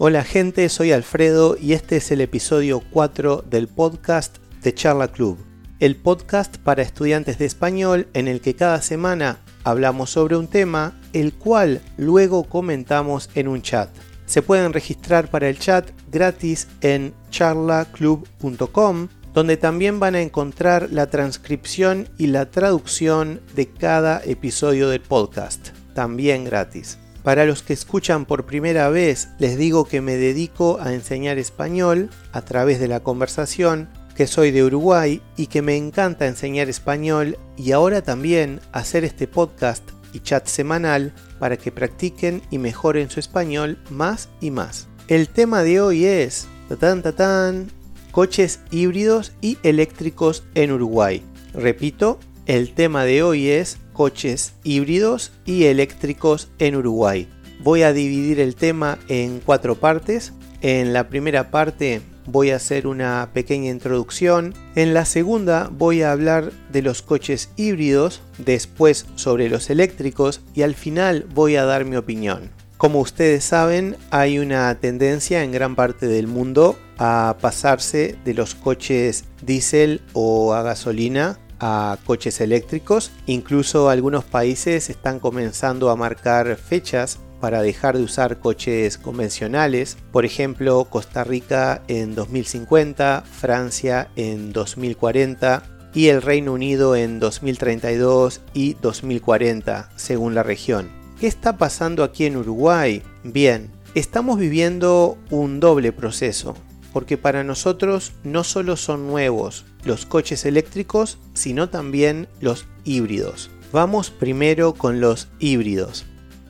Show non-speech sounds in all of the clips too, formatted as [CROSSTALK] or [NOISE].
Hola gente, soy Alfredo y este es el episodio 4 del podcast de Charla Club, el podcast para estudiantes de español en el que cada semana hablamos sobre un tema, el cual luego comentamos en un chat. Se pueden registrar para el chat gratis en charlaclub.com, donde también van a encontrar la transcripción y la traducción de cada episodio del podcast, también gratis. Para los que escuchan por primera vez, les digo que me dedico a enseñar español a través de la conversación, que soy de Uruguay y que me encanta enseñar español y ahora también hacer este podcast y chat semanal para que practiquen y mejoren su español más y más. El tema de hoy es tatán tatán, coches híbridos y eléctricos en Uruguay. Repito, el tema de hoy es coches híbridos y eléctricos en Uruguay. Voy a dividir el tema en cuatro partes. En la primera parte voy a hacer una pequeña introducción. En la segunda voy a hablar de los coches híbridos, después sobre los eléctricos y al final voy a dar mi opinión. Como ustedes saben, hay una tendencia en gran parte del mundo a pasarse de los coches diésel o a gasolina a coches eléctricos. Incluso algunos países están comenzando a marcar fechas para dejar de usar coches convencionales. Por ejemplo, Costa Rica en 2050, Francia en 2040 y el Reino Unido en 2032 y 2040, según la región. ¿Qué está pasando aquí en Uruguay? Bien, estamos viviendo un doble proceso porque para nosotros no solo son nuevos los coches eléctricos, sino también los híbridos. Vamos primero con los híbridos.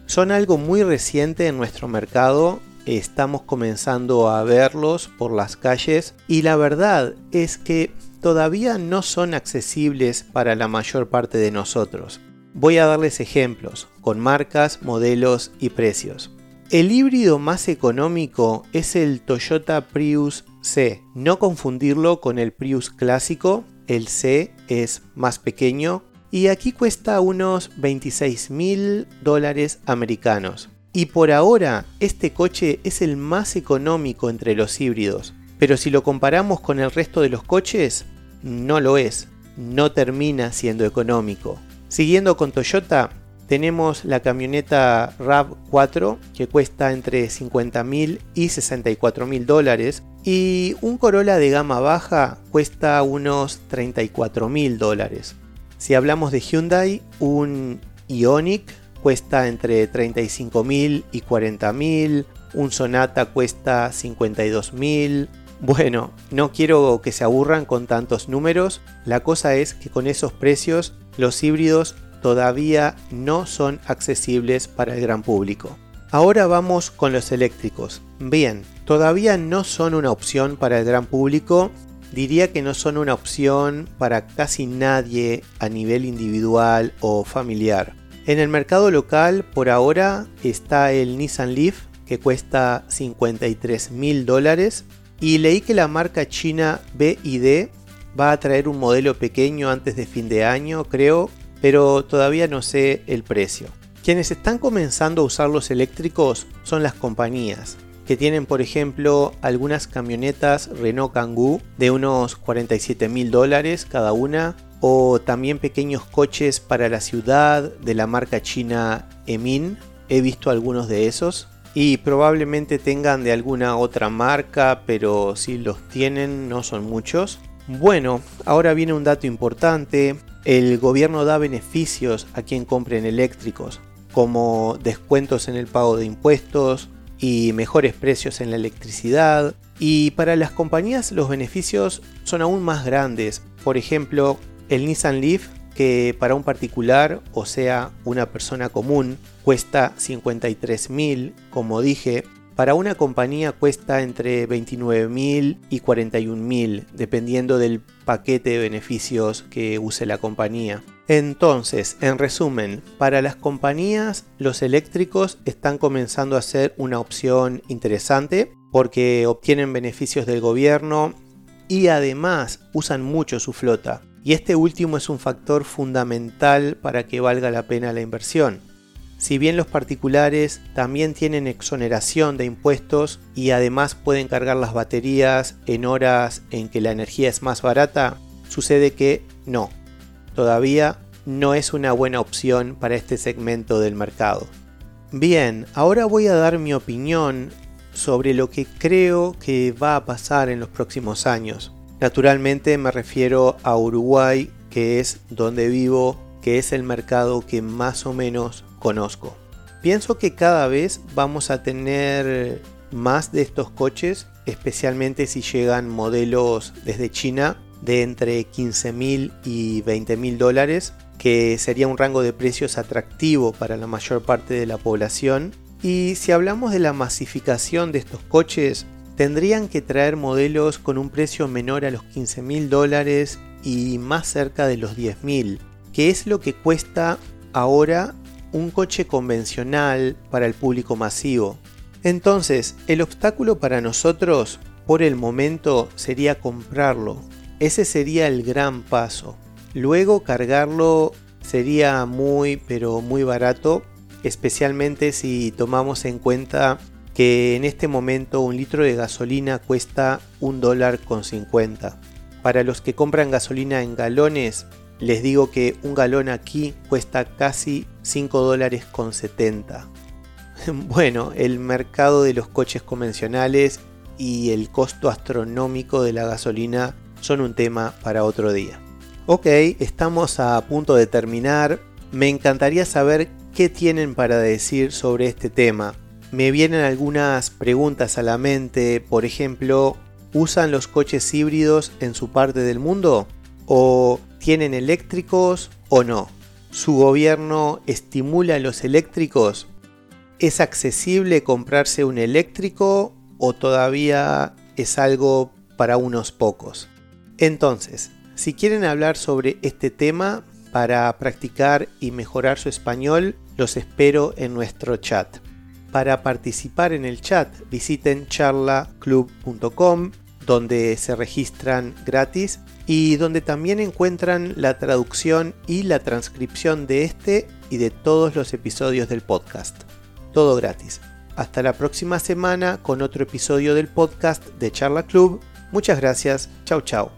Son algo muy reciente en nuestro mercado, estamos comenzando a verlos por las calles y la verdad es que todavía no son accesibles para la mayor parte de nosotros. Voy a darles ejemplos con marcas, modelos y precios. El híbrido más económico es el Toyota Prius C. No confundirlo con el Prius clásico, el C es más pequeño y aquí cuesta unos 26 mil dólares americanos. Y por ahora este coche es el más económico entre los híbridos. Pero si lo comparamos con el resto de los coches, no lo es. No termina siendo económico. Siguiendo con Toyota, tenemos la camioneta RAV4 que cuesta entre 50 mil y 64 mil dólares y un Corolla de gama baja cuesta unos 34 mil dólares. Si hablamos de Hyundai, un Ioniq cuesta entre 35 mil y 40 mil, un Sonata cuesta 52 mil. Bueno, no quiero que se aburran con tantos números, la cosa es que con esos precios los híbridos todavía no son accesibles para el gran público. Ahora vamos con los eléctricos. Bien, todavía no son una opción para el gran público, diría que no son una opción para casi nadie a nivel individual o familiar. En el mercado local por ahora está el Nissan Leaf que cuesta 53 mil dólares y leí que la marca china BID va a traer un modelo pequeño antes de fin de año creo pero todavía no sé el precio. Quienes están comenzando a usar los eléctricos son las compañías, que tienen por ejemplo algunas camionetas Renault Kangoo de unos 47 mil dólares cada una, o también pequeños coches para la ciudad de la marca china Emin, he visto algunos de esos, y probablemente tengan de alguna otra marca, pero si los tienen no son muchos. Bueno, ahora viene un dato importante. El gobierno da beneficios a quien compren eléctricos, como descuentos en el pago de impuestos y mejores precios en la electricidad. Y para las compañías los beneficios son aún más grandes. Por ejemplo, el Nissan Leaf, que para un particular, o sea, una persona común, cuesta 53.000, como dije, para una compañía cuesta entre 29.000 y 41.000, dependiendo del paquete de beneficios que use la compañía. Entonces, en resumen, para las compañías los eléctricos están comenzando a ser una opción interesante porque obtienen beneficios del gobierno y además usan mucho su flota. Y este último es un factor fundamental para que valga la pena la inversión. Si bien los particulares también tienen exoneración de impuestos y además pueden cargar las baterías en horas en que la energía es más barata, sucede que no. Todavía no es una buena opción para este segmento del mercado. Bien, ahora voy a dar mi opinión sobre lo que creo que va a pasar en los próximos años. Naturalmente me refiero a Uruguay, que es donde vivo, que es el mercado que más o menos conozco. Pienso que cada vez vamos a tener más de estos coches, especialmente si llegan modelos desde China de entre 15 mil y 20 mil dólares, que sería un rango de precios atractivo para la mayor parte de la población. Y si hablamos de la masificación de estos coches, tendrían que traer modelos con un precio menor a los 15 mil dólares y más cerca de los 10 mil, que es lo que cuesta ahora un coche convencional para el público masivo. Entonces, el obstáculo para nosotros por el momento sería comprarlo. Ese sería el gran paso. Luego cargarlo sería muy pero muy barato, especialmente si tomamos en cuenta que en este momento un litro de gasolina cuesta un dólar con 50. Para los que compran gasolina en galones, les digo que un galón aquí cuesta casi 5 dólares con 70. [LAUGHS] Bueno, el mercado de los coches convencionales y el costo astronómico de la gasolina son un tema para otro día. Ok, estamos a punto de terminar. Me encantaría saber qué tienen para decir sobre este tema. Me vienen algunas preguntas a la mente, por ejemplo, ¿usan los coches híbridos en su parte del mundo? ¿O tienen eléctricos o no? ¿Su gobierno estimula los eléctricos? ¿Es accesible comprarse un eléctrico o todavía es algo para unos pocos? Entonces, si quieren hablar sobre este tema para practicar y mejorar su español, los espero en nuestro chat. Para participar en el chat, visiten charlaclub.com donde se registran gratis y donde también encuentran la traducción y la transcripción de este y de todos los episodios del podcast. Todo gratis. Hasta la próxima semana con otro episodio del podcast de Charla Club. Muchas gracias. Chau chau.